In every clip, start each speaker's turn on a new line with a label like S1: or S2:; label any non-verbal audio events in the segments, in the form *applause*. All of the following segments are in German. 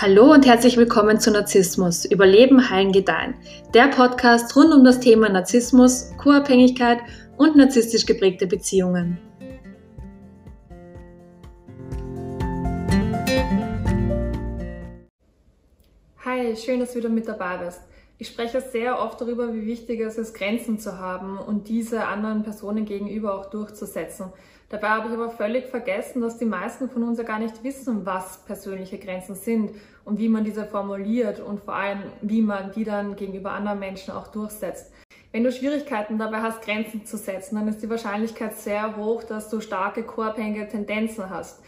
S1: Hallo und herzlich willkommen zu Narzissmus, Überleben, Heilen, Gedeihen. Der Podcast rund um das Thema Narzissmus, Co-Abhängigkeit und narzisstisch geprägte Beziehungen.
S2: Hi, schön, dass du wieder mit dabei bist. Ich spreche sehr oft darüber, wie wichtig es ist, Grenzen zu haben und diese anderen Personen gegenüber auch durchzusetzen. Dabei habe ich aber völlig vergessen, dass die meisten von uns ja gar nicht wissen, was persönliche Grenzen sind und wie man diese formuliert und vor allem, wie man die dann gegenüber anderen Menschen auch durchsetzt. Wenn du Schwierigkeiten dabei hast, Grenzen zu setzen, dann ist die Wahrscheinlichkeit sehr hoch, dass du starke koabhängige Tendenzen hast.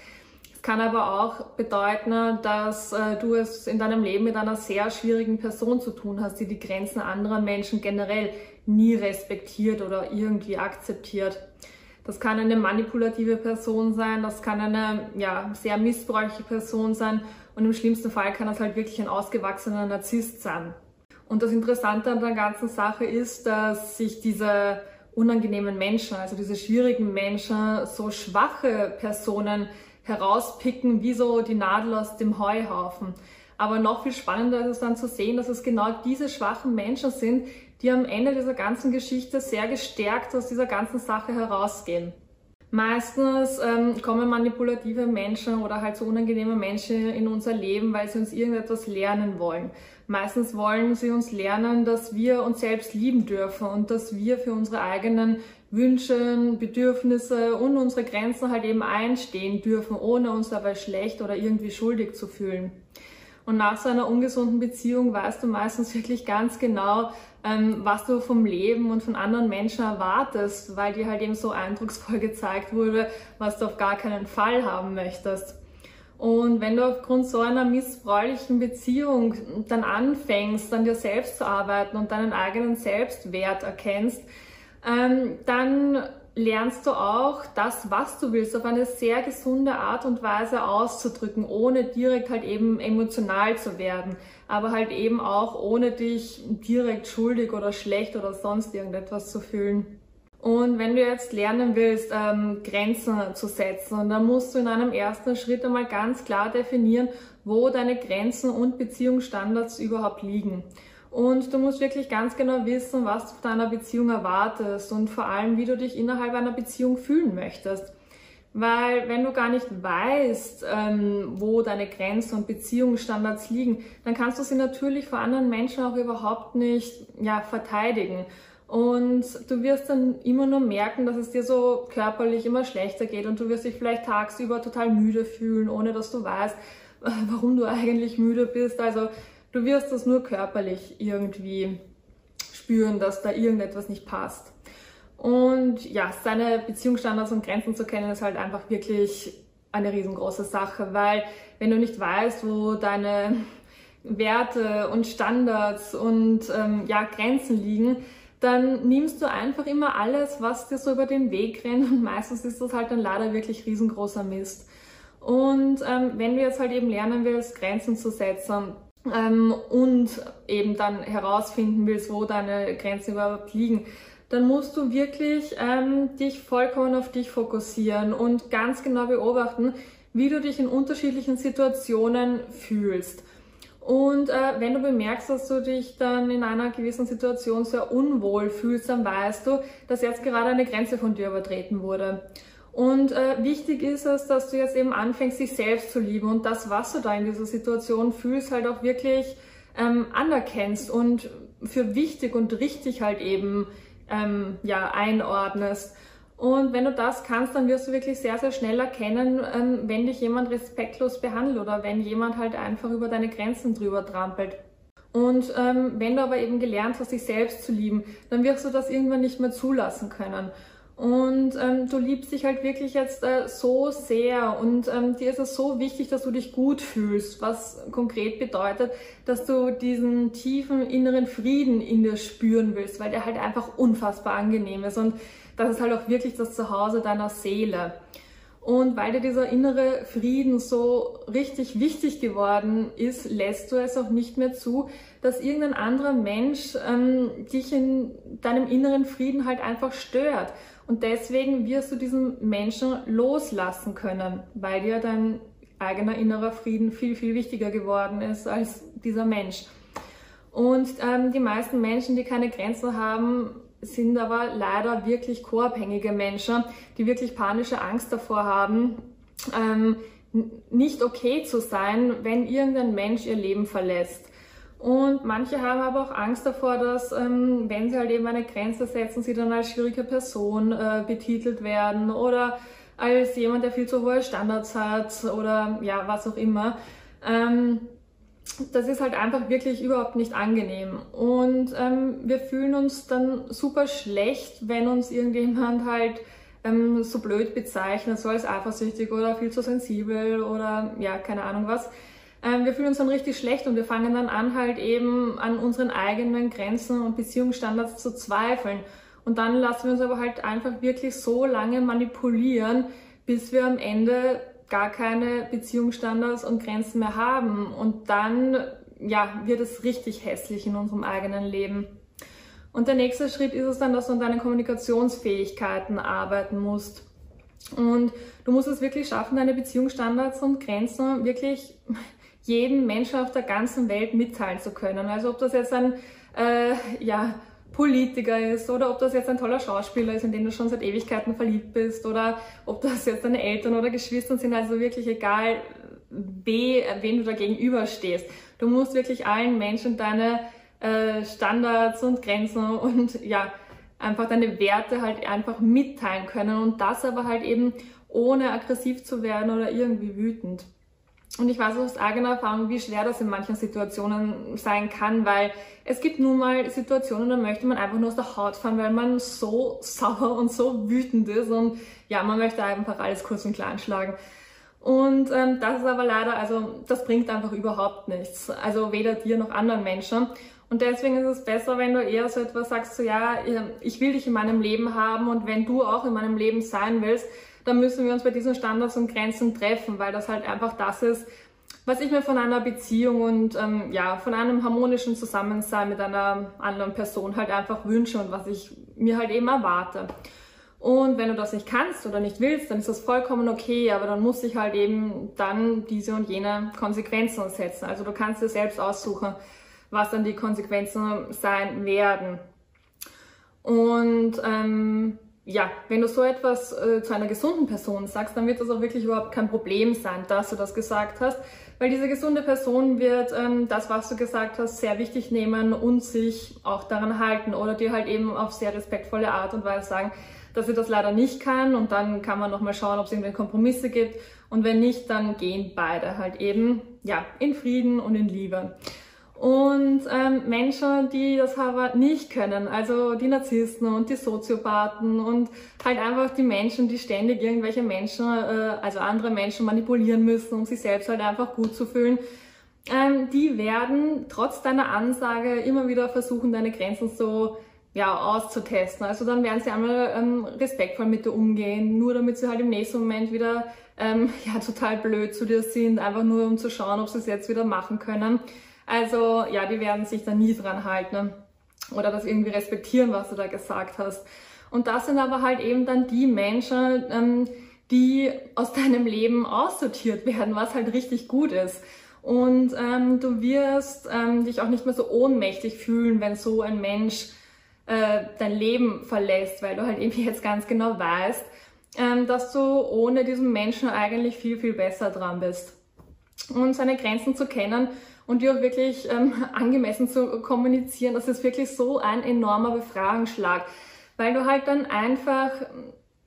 S2: Es kann aber auch bedeuten, dass äh, du es in deinem Leben mit einer sehr schwierigen Person zu tun hast, die die Grenzen anderer Menschen generell nie respektiert oder irgendwie akzeptiert. Das kann eine manipulative Person sein, das kann eine ja, sehr missbräuchliche Person sein und im schlimmsten Fall kann das halt wirklich ein ausgewachsener Narzisst sein. Und das Interessante an der ganzen Sache ist, dass sich diese unangenehmen Menschen, also diese schwierigen Menschen, so schwache Personen herauspicken, wie so die Nadel aus dem Heuhaufen. Aber noch viel spannender ist es dann zu sehen, dass es genau diese schwachen Menschen sind, die am Ende dieser ganzen Geschichte sehr gestärkt aus dieser ganzen Sache herausgehen. Meistens ähm, kommen manipulative Menschen oder halt so unangenehme Menschen in unser Leben, weil sie uns irgendetwas lernen wollen. Meistens wollen sie uns lernen, dass wir uns selbst lieben dürfen und dass wir für unsere eigenen Wünsche, Bedürfnisse und unsere Grenzen halt eben einstehen dürfen, ohne uns dabei schlecht oder irgendwie schuldig zu fühlen. Und nach so einer ungesunden Beziehung weißt du meistens wirklich ganz genau, ähm, was du vom Leben und von anderen Menschen erwartest, weil dir halt eben so eindrucksvoll *laughs* gezeigt wurde, was du auf gar keinen Fall haben möchtest. Und wenn du aufgrund so einer missbräuchlichen Beziehung dann anfängst, an dir selbst zu arbeiten und deinen eigenen Selbstwert erkennst, ähm, dann lernst du auch das, was du willst, auf eine sehr gesunde Art und Weise auszudrücken, ohne direkt halt eben emotional zu werden, aber halt eben auch ohne dich direkt schuldig oder schlecht oder sonst irgendetwas zu fühlen. Und wenn du jetzt lernen willst, ähm, Grenzen zu setzen, dann musst du in einem ersten Schritt einmal ganz klar definieren, wo deine Grenzen und Beziehungsstandards überhaupt liegen. Und du musst wirklich ganz genau wissen, was du von deiner Beziehung erwartest und vor allem, wie du dich innerhalb einer Beziehung fühlen möchtest. Weil wenn du gar nicht weißt, ähm, wo deine Grenzen und Beziehungsstandards liegen, dann kannst du sie natürlich vor anderen Menschen auch überhaupt nicht ja, verteidigen. Und du wirst dann immer nur merken, dass es dir so körperlich immer schlechter geht und du wirst dich vielleicht tagsüber total müde fühlen, ohne dass du weißt, warum du *laughs* eigentlich müde bist. Also Du wirst das nur körperlich irgendwie spüren, dass da irgendetwas nicht passt. Und ja, seine Beziehungsstandards und Grenzen zu kennen, ist halt einfach wirklich eine riesengroße Sache, weil wenn du nicht weißt, wo deine Werte und Standards und ähm, ja, Grenzen liegen, dann nimmst du einfach immer alles, was dir so über den Weg rennt und meistens ist das halt dann leider wirklich riesengroßer Mist. Und ähm, wenn du jetzt halt eben lernen willst, Grenzen zu setzen, ähm, und eben dann herausfinden willst, wo deine Grenzen überhaupt liegen, dann musst du wirklich ähm, dich vollkommen auf dich fokussieren und ganz genau beobachten, wie du dich in unterschiedlichen Situationen fühlst. Und äh, wenn du bemerkst, dass du dich dann in einer gewissen Situation sehr unwohl fühlst, dann weißt du, dass jetzt gerade eine Grenze von dir übertreten wurde. Und äh, wichtig ist es, dass du jetzt eben anfängst, dich selbst zu lieben und das, was du da in dieser Situation fühlst, halt auch wirklich ähm, anerkennst und für wichtig und richtig halt eben ähm, ja, einordnest. Und wenn du das kannst, dann wirst du wirklich sehr, sehr schnell erkennen, ähm, wenn dich jemand respektlos behandelt oder wenn jemand halt einfach über deine Grenzen drüber trampelt. Und ähm, wenn du aber eben gelernt hast, dich selbst zu lieben, dann wirst du das irgendwann nicht mehr zulassen können. Und ähm, du liebst dich halt wirklich jetzt äh, so sehr und ähm, dir ist es so wichtig, dass du dich gut fühlst, was konkret bedeutet, dass du diesen tiefen inneren Frieden in dir spüren willst, weil der halt einfach unfassbar angenehm ist und das ist halt auch wirklich das Zuhause deiner Seele. Und weil dir dieser innere Frieden so richtig wichtig geworden ist, lässt du es auch nicht mehr zu, dass irgendein anderer Mensch ähm, dich in deinem inneren Frieden halt einfach stört. Und deswegen wirst du diesen Menschen loslassen können, weil dir dein eigener innerer Frieden viel, viel wichtiger geworden ist als dieser Mensch. Und ähm, die meisten Menschen, die keine Grenzen haben, sind aber leider wirklich co-abhängige Menschen, die wirklich panische Angst davor haben, ähm, nicht okay zu sein, wenn irgendein Mensch ihr Leben verlässt. Und manche haben aber auch Angst davor, dass, ähm, wenn sie halt eben eine Grenze setzen, sie dann als schwierige Person äh, betitelt werden oder als jemand, der viel zu hohe Standards hat oder ja, was auch immer. Ähm, das ist halt einfach wirklich überhaupt nicht angenehm. Und ähm, wir fühlen uns dann super schlecht, wenn uns irgendjemand halt ähm, so blöd bezeichnet, so als eifersüchtig oder viel zu sensibel oder ja, keine Ahnung was. Ähm, wir fühlen uns dann richtig schlecht und wir fangen dann an, halt eben an unseren eigenen Grenzen und Beziehungsstandards zu zweifeln. Und dann lassen wir uns aber halt einfach wirklich so lange manipulieren, bis wir am Ende gar keine Beziehungsstandards und Grenzen mehr haben. Und dann, ja, wird es richtig hässlich in unserem eigenen Leben. Und der nächste Schritt ist es dann, dass du an deinen Kommunikationsfähigkeiten arbeiten musst. Und du musst es wirklich schaffen, deine Beziehungsstandards und Grenzen wirklich jedem Menschen auf der ganzen Welt mitteilen zu können. Also ob das jetzt ein äh, ja, Politiker ist oder ob das jetzt ein toller Schauspieler ist, in den du schon seit Ewigkeiten verliebt bist oder ob das jetzt deine Eltern oder Geschwister sind, also wirklich egal, we, wen du da gegenüber stehst. Du musst wirklich allen Menschen deine äh, Standards und Grenzen und ja, einfach deine Werte halt einfach mitteilen können und das aber halt eben ohne aggressiv zu werden oder irgendwie wütend. Und ich weiß aus eigener Erfahrung, wie schwer das in manchen Situationen sein kann, weil es gibt nun mal Situationen, da möchte man einfach nur aus der Haut fahren, weil man so sauer und so wütend ist und ja, man möchte einfach alles kurz und klein schlagen. Und ähm, das ist aber leider, also das bringt einfach überhaupt nichts. Also weder dir noch anderen Menschen. Und deswegen ist es besser, wenn du eher so etwas sagst, so ja, ich will dich in meinem Leben haben und wenn du auch in meinem Leben sein willst, dann müssen wir uns bei diesen Standards und Grenzen treffen, weil das halt einfach das ist, was ich mir von einer Beziehung und ähm, ja, von einem harmonischen Zusammensein mit einer anderen Person halt einfach wünsche und was ich mir halt eben erwarte. Und wenn du das nicht kannst oder nicht willst, dann ist das vollkommen okay, aber dann muss ich halt eben dann diese und jene Konsequenzen setzen. Also du kannst dir selbst aussuchen, was dann die Konsequenzen sein werden. Und ähm, ja, wenn du so etwas äh, zu einer gesunden Person sagst, dann wird das auch wirklich überhaupt kein Problem sein, dass du das gesagt hast, weil diese gesunde Person wird ähm, das, was du gesagt hast, sehr wichtig nehmen und sich auch daran halten oder dir halt eben auf sehr respektvolle Art und Weise sagen, dass sie das leider nicht kann. Und dann kann man nochmal schauen, ob es irgendwie Kompromisse gibt. Und wenn nicht, dann gehen beide halt eben ja in Frieden und in Liebe. Und ähm, Menschen, die das aber nicht können, also die Narzissten und die Soziopathen und halt einfach die Menschen, die ständig irgendwelche Menschen, äh, also andere Menschen manipulieren müssen, um sich selbst halt einfach gut zu fühlen, ähm, die werden trotz deiner Ansage immer wieder versuchen, deine Grenzen so ja, auszutesten. Also dann werden sie einmal ähm, respektvoll mit dir umgehen, nur damit sie halt im nächsten Moment wieder ähm, *laughs* ja, total blöd zu dir sind, einfach nur um zu schauen, ob sie es jetzt wieder machen können. Also ja, die werden sich da nie dran halten oder das irgendwie respektieren, was du da gesagt hast. Und das sind aber halt eben dann die Menschen, ähm, die aus deinem Leben aussortiert werden, was halt richtig gut ist. Und ähm, du wirst ähm, dich auch nicht mehr so ohnmächtig fühlen, wenn so ein Mensch äh, dein Leben verlässt, weil du halt eben jetzt ganz genau weißt, ähm, dass du ohne diesen Menschen eigentlich viel, viel besser dran bist. Und seine Grenzen zu kennen und auch wirklich ähm, *laughs* angemessen zu kommunizieren, das ist wirklich so ein enormer Befragungsschlag, weil du halt dann einfach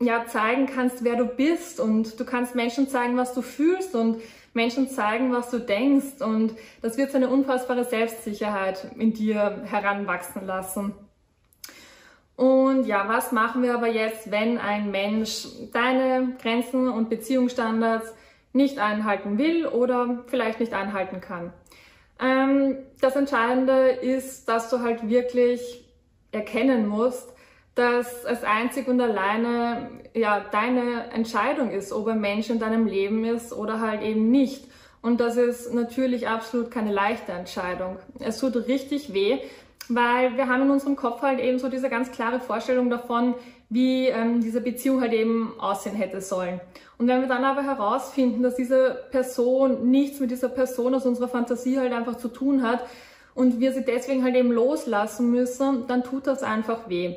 S2: ja zeigen kannst, wer du bist und du kannst Menschen zeigen, was du fühlst und Menschen zeigen, was du denkst und das wird so eine unfassbare Selbstsicherheit in dir heranwachsen lassen. Und ja, was machen wir aber jetzt, wenn ein Mensch deine Grenzen und Beziehungsstandards nicht einhalten will oder vielleicht nicht einhalten kann? Ähm, das Entscheidende ist, dass du halt wirklich erkennen musst, dass es einzig und alleine ja deine Entscheidung ist, ob ein Mensch in deinem Leben ist oder halt eben nicht. Und das ist natürlich absolut keine leichte Entscheidung. Es tut richtig weh, weil wir haben in unserem Kopf halt eben so diese ganz klare Vorstellung davon, wie ähm, diese Beziehung halt eben aussehen hätte sollen. Und wenn wir dann aber herausfinden, dass diese Person nichts mit dieser Person aus unserer Fantasie halt einfach zu tun hat und wir sie deswegen halt eben loslassen müssen, dann tut das einfach weh.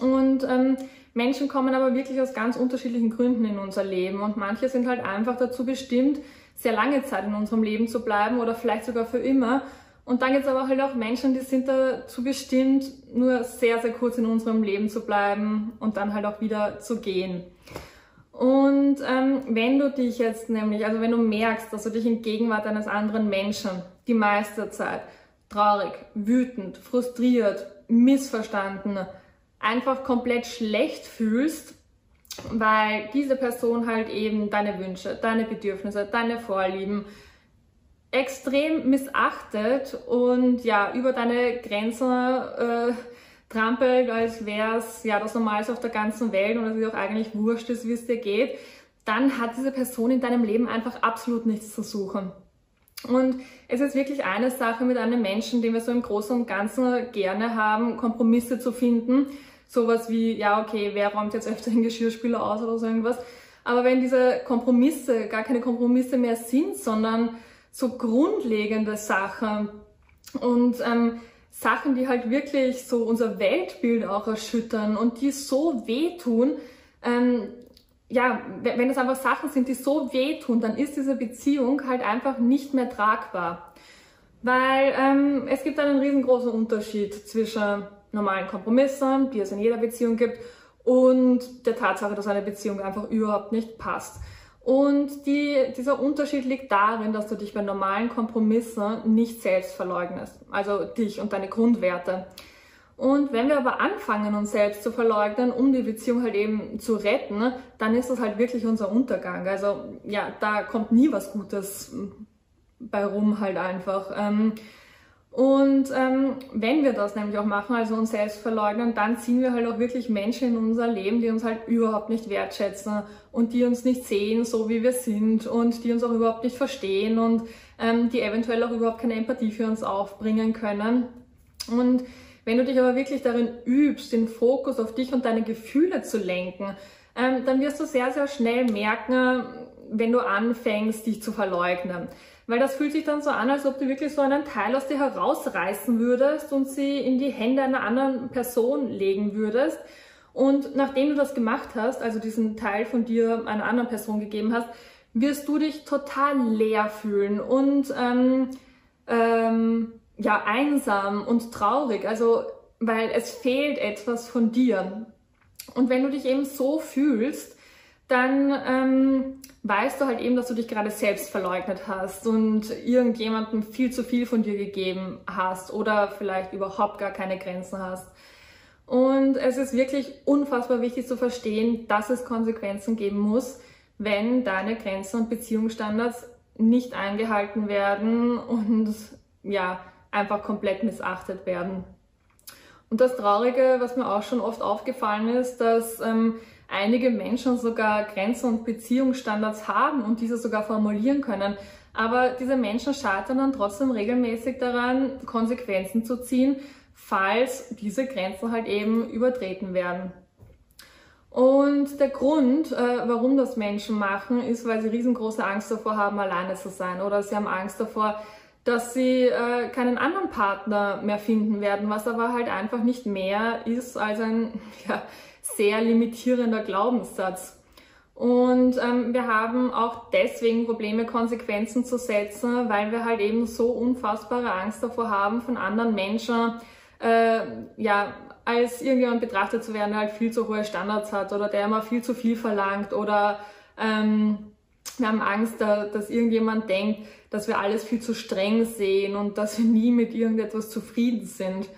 S2: Und ähm, Menschen kommen aber wirklich aus ganz unterschiedlichen Gründen in unser Leben und manche sind halt einfach dazu bestimmt, sehr lange Zeit in unserem Leben zu bleiben oder vielleicht sogar für immer. Und dann gibt es aber halt auch Menschen, die sind dazu bestimmt, nur sehr, sehr kurz in unserem Leben zu bleiben und dann halt auch wieder zu gehen. Und ähm, wenn du dich jetzt nämlich, also wenn du merkst, dass du dich in Gegenwart eines anderen Menschen die meiste Zeit traurig, wütend, frustriert, missverstanden, einfach komplett schlecht fühlst, weil diese Person halt eben deine Wünsche, deine Bedürfnisse, deine Vorlieben extrem missachtet und ja, über deine Grenzen äh, trampelt, als wäre es ja das Normalste auf der ganzen Welt und es auch eigentlich wurscht ist, wie es dir geht, dann hat diese Person in deinem Leben einfach absolut nichts zu suchen. Und es ist wirklich eine Sache mit einem Menschen, den wir so im Großen und Ganzen gerne haben, Kompromisse zu finden. Sowas wie, ja, okay, wer räumt jetzt öfter den Geschirrspüler aus oder so irgendwas. Aber wenn diese Kompromisse gar keine Kompromisse mehr sind, sondern so grundlegende Sachen und ähm, Sachen, die halt wirklich so unser Weltbild auch erschüttern und die so wehtun, ähm, ja, wenn es einfach Sachen sind, die so wehtun, dann ist diese Beziehung halt einfach nicht mehr tragbar. Weil ähm, es gibt einen riesengroßen Unterschied zwischen normalen Kompromissen, die es in jeder Beziehung gibt, und der Tatsache, dass eine Beziehung einfach überhaupt nicht passt. Und die, dieser Unterschied liegt darin, dass du dich bei normalen Kompromissen nicht selbst verleugnest, also dich und deine Grundwerte. Und wenn wir aber anfangen, uns selbst zu verleugnen, um die Beziehung halt eben zu retten, dann ist das halt wirklich unser Untergang. Also ja, da kommt nie was Gutes bei rum halt einfach. Ähm, und ähm, wenn wir das nämlich auch machen, also uns selbst verleugnen, dann ziehen wir halt auch wirklich Menschen in unser Leben, die uns halt überhaupt nicht wertschätzen und die uns nicht sehen, so wie wir sind und die uns auch überhaupt nicht verstehen und ähm, die eventuell auch überhaupt keine Empathie für uns aufbringen können. Und wenn du dich aber wirklich darin übst, den Fokus auf dich und deine Gefühle zu lenken, ähm, dann wirst du sehr, sehr schnell merken, wenn du anfängst, dich zu verleugnen. Weil das fühlt sich dann so an, als ob du wirklich so einen Teil aus dir herausreißen würdest und sie in die Hände einer anderen Person legen würdest. Und nachdem du das gemacht hast, also diesen Teil von dir einer anderen Person gegeben hast, wirst du dich total leer fühlen und ähm, ähm, ja einsam und traurig. Also weil es fehlt etwas von dir. Und wenn du dich eben so fühlst, dann ähm, weißt du halt eben, dass du dich gerade selbst verleugnet hast und irgendjemandem viel zu viel von dir gegeben hast oder vielleicht überhaupt gar keine Grenzen hast. Und es ist wirklich unfassbar wichtig zu verstehen, dass es Konsequenzen geben muss, wenn deine Grenzen und Beziehungsstandards nicht eingehalten werden und ja, einfach komplett missachtet werden. Und das Traurige, was mir auch schon oft aufgefallen ist, dass ähm, einige Menschen sogar Grenzen und Beziehungsstandards haben und diese sogar formulieren können. Aber diese Menschen scheitern dann trotzdem regelmäßig daran, Konsequenzen zu ziehen, falls diese Grenzen halt eben übertreten werden. Und der Grund, äh, warum das Menschen machen, ist, weil sie riesengroße Angst davor haben, alleine zu sein. Oder sie haben Angst davor, dass sie äh, keinen anderen Partner mehr finden werden, was aber halt einfach nicht mehr ist als ein *laughs* ja, sehr limitierender Glaubenssatz. Und ähm, wir haben auch deswegen Probleme, Konsequenzen zu setzen, weil wir halt eben so unfassbare Angst davor haben, von anderen Menschen äh, ja, als irgendjemand betrachtet zu werden, der halt viel zu hohe Standards hat oder der immer viel zu viel verlangt oder ähm, wir haben Angst, dass irgendjemand denkt, dass wir alles viel zu streng sehen und dass wir nie mit irgendetwas zufrieden sind.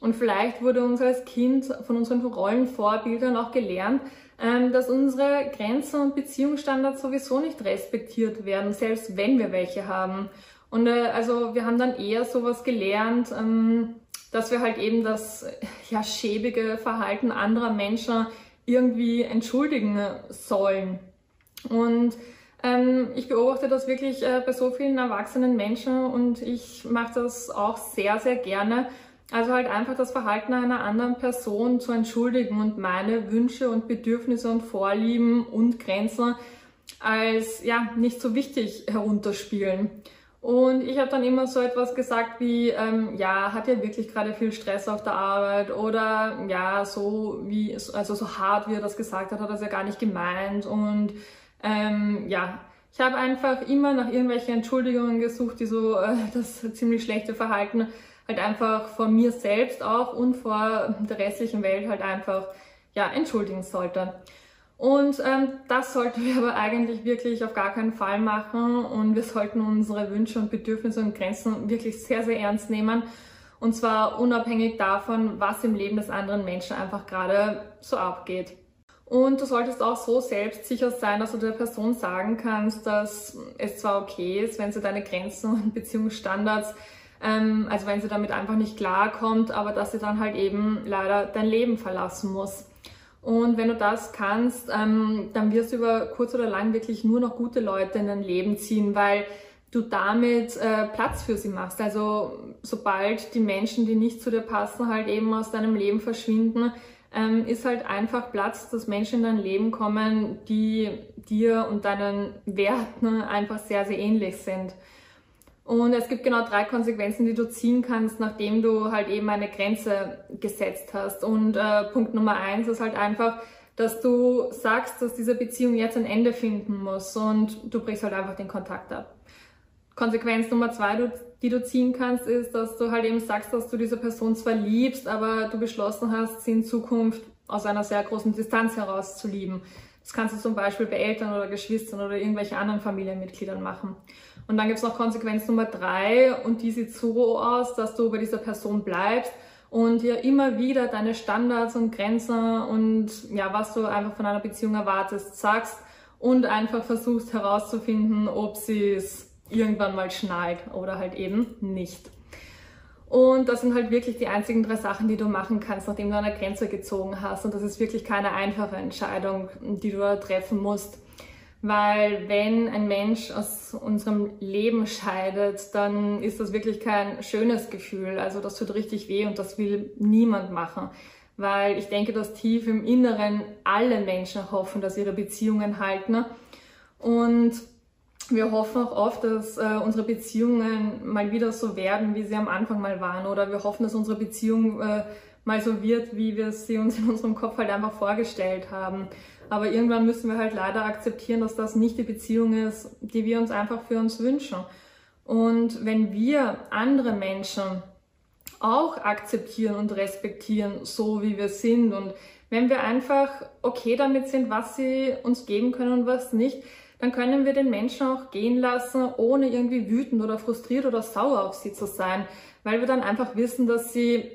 S2: Und vielleicht wurde uns als Kind von unseren Rollenvorbildern auch gelernt, ähm, dass unsere Grenzen und Beziehungsstandards sowieso nicht respektiert werden, selbst wenn wir welche haben. Und äh, also wir haben dann eher sowas gelernt, ähm, dass wir halt eben das ja, schäbige Verhalten anderer Menschen irgendwie entschuldigen sollen. Und ähm, ich beobachte das wirklich äh, bei so vielen erwachsenen Menschen und ich mache das auch sehr, sehr gerne, Also halt einfach das Verhalten einer anderen Person zu entschuldigen und meine Wünsche und Bedürfnisse und Vorlieben und Grenzen als ja nicht so wichtig herunterspielen. Und ich habe dann immer so etwas gesagt wie, ähm, ja, hat er wirklich gerade viel Stress auf der Arbeit oder ja, so wie, also so hart wie er das gesagt hat, hat er es ja gar nicht gemeint und ähm, ja, ich habe einfach immer nach irgendwelchen Entschuldigungen gesucht, die so äh, das ziemlich schlechte Verhalten halt einfach vor mir selbst auch und vor der restlichen Welt halt einfach ja entschuldigen sollte. Und ähm, das sollten wir aber eigentlich wirklich auf gar keinen Fall machen und wir sollten unsere Wünsche und Bedürfnisse und Grenzen wirklich sehr, sehr ernst nehmen. Und zwar unabhängig davon, was im Leben des anderen Menschen einfach gerade so abgeht. Und du solltest auch so selbstsicher sein, dass du der Person sagen kannst, dass es zwar okay ist, wenn sie deine Grenzen und Beziehungsstandards, ähm, also wenn sie damit einfach nicht klarkommt, aber dass sie dann halt eben leider dein Leben verlassen muss. Und wenn du das kannst, ähm, dann wirst du über kurz oder lang wirklich nur noch gute Leute in dein Leben ziehen, weil du damit äh, Platz für sie machst. Also sobald die Menschen, die nicht zu dir passen, halt eben aus deinem Leben verschwinden, ähm, ist halt einfach Platz, dass Menschen in dein Leben kommen, die dir und deinen Werten einfach sehr, sehr ähnlich sind. Und es gibt genau drei Konsequenzen, die du ziehen kannst, nachdem du halt eben eine Grenze gesetzt hast. Und äh, Punkt Nummer eins ist halt einfach, dass du sagst, dass diese Beziehung jetzt ein Ende finden muss und du brichst halt einfach den Kontakt ab. Konsequenz Nummer zwei, die du ziehen kannst, ist, dass du halt eben sagst, dass du diese Person zwar liebst, aber du beschlossen hast, sie in Zukunft aus einer sehr großen Distanz heraus zu lieben. Das kannst du zum Beispiel bei Eltern oder Geschwistern oder irgendwelchen anderen Familienmitgliedern machen. Und dann gibt es noch Konsequenz Nummer drei und die sieht so aus, dass du bei dieser Person bleibst und dir immer wieder deine Standards und Grenzen und ja, was du einfach von einer Beziehung erwartest, sagst und einfach versuchst herauszufinden, ob sie es irgendwann mal schneit oder halt eben nicht. Und das sind halt wirklich die einzigen drei Sachen, die du machen kannst, nachdem du eine Grenze gezogen hast. Und das ist wirklich keine einfache Entscheidung, die du treffen musst. Weil wenn ein Mensch aus unserem Leben scheidet, dann ist das wirklich kein schönes Gefühl. Also das tut richtig weh und das will niemand machen. Weil ich denke, dass tief im Inneren alle Menschen hoffen, dass ihre Beziehungen halten. Und wir hoffen auch oft, dass äh, unsere Beziehungen mal wieder so werden, wie sie am Anfang mal waren. Oder wir hoffen, dass unsere Beziehung äh, mal so wird, wie wir sie uns in unserem Kopf halt einfach vorgestellt haben. Aber irgendwann müssen wir halt leider akzeptieren, dass das nicht die Beziehung ist, die wir uns einfach für uns wünschen. Und wenn wir andere Menschen auch akzeptieren und respektieren, so wie wir sind und wenn wir einfach okay damit sind, was sie uns geben können und was nicht, dann können wir den Menschen auch gehen lassen, ohne irgendwie wütend oder frustriert oder sauer auf sie zu sein, weil wir dann einfach wissen, dass sie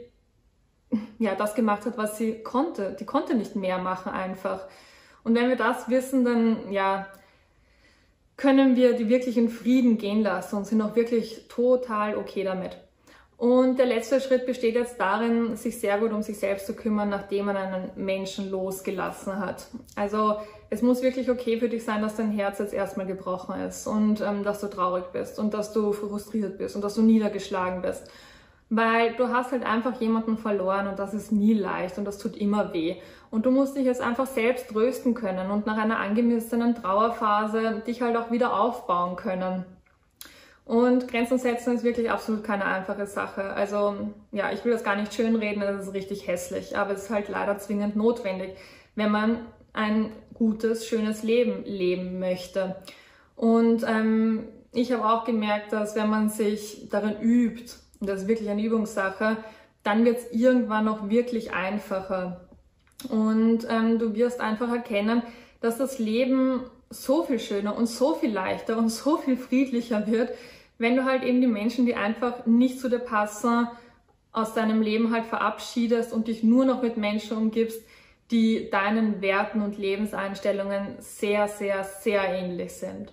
S2: ja das gemacht hat, was sie konnte. Die konnte nicht mehr machen einfach. Und wenn wir das wissen, dann ja können wir die wirklich in Frieden gehen lassen und sind auch wirklich total okay damit. Und der letzte Schritt besteht jetzt darin, sich sehr gut um sich selbst zu kümmern, nachdem man einen Menschen losgelassen hat. Also es muss wirklich okay für dich sein, dass dein Herz jetzt erstmal gebrochen ist und ähm, dass du traurig bist und dass du frustriert bist und dass du niedergeschlagen bist. Weil du hast halt einfach jemanden verloren und das ist nie leicht und das tut immer weh. Und du musst dich jetzt einfach selbst trösten können und nach einer angemessenen Trauerphase dich halt auch wieder aufbauen können. Und Grenzen setzen ist wirklich absolut keine einfache Sache. Also ja, ich will das gar nicht schönreden, das ist richtig hässlich, aber es ist halt leider zwingend notwendig, wenn man ein gutes, schönes Leben leben möchte. Und ähm, ich habe auch gemerkt, dass wenn man sich darin übt, und das ist wirklich eine Übungssache, dann wird es irgendwann noch wirklich einfacher. Und ähm, du wirst einfach erkennen, dass das Leben so viel schöner und so viel leichter und so viel friedlicher wird, wenn du halt eben die Menschen, die einfach nicht zu dir passen, aus deinem Leben halt verabschiedest und dich nur noch mit Menschen umgibst, die deinen Werten und Lebenseinstellungen sehr, sehr, sehr ähnlich sind.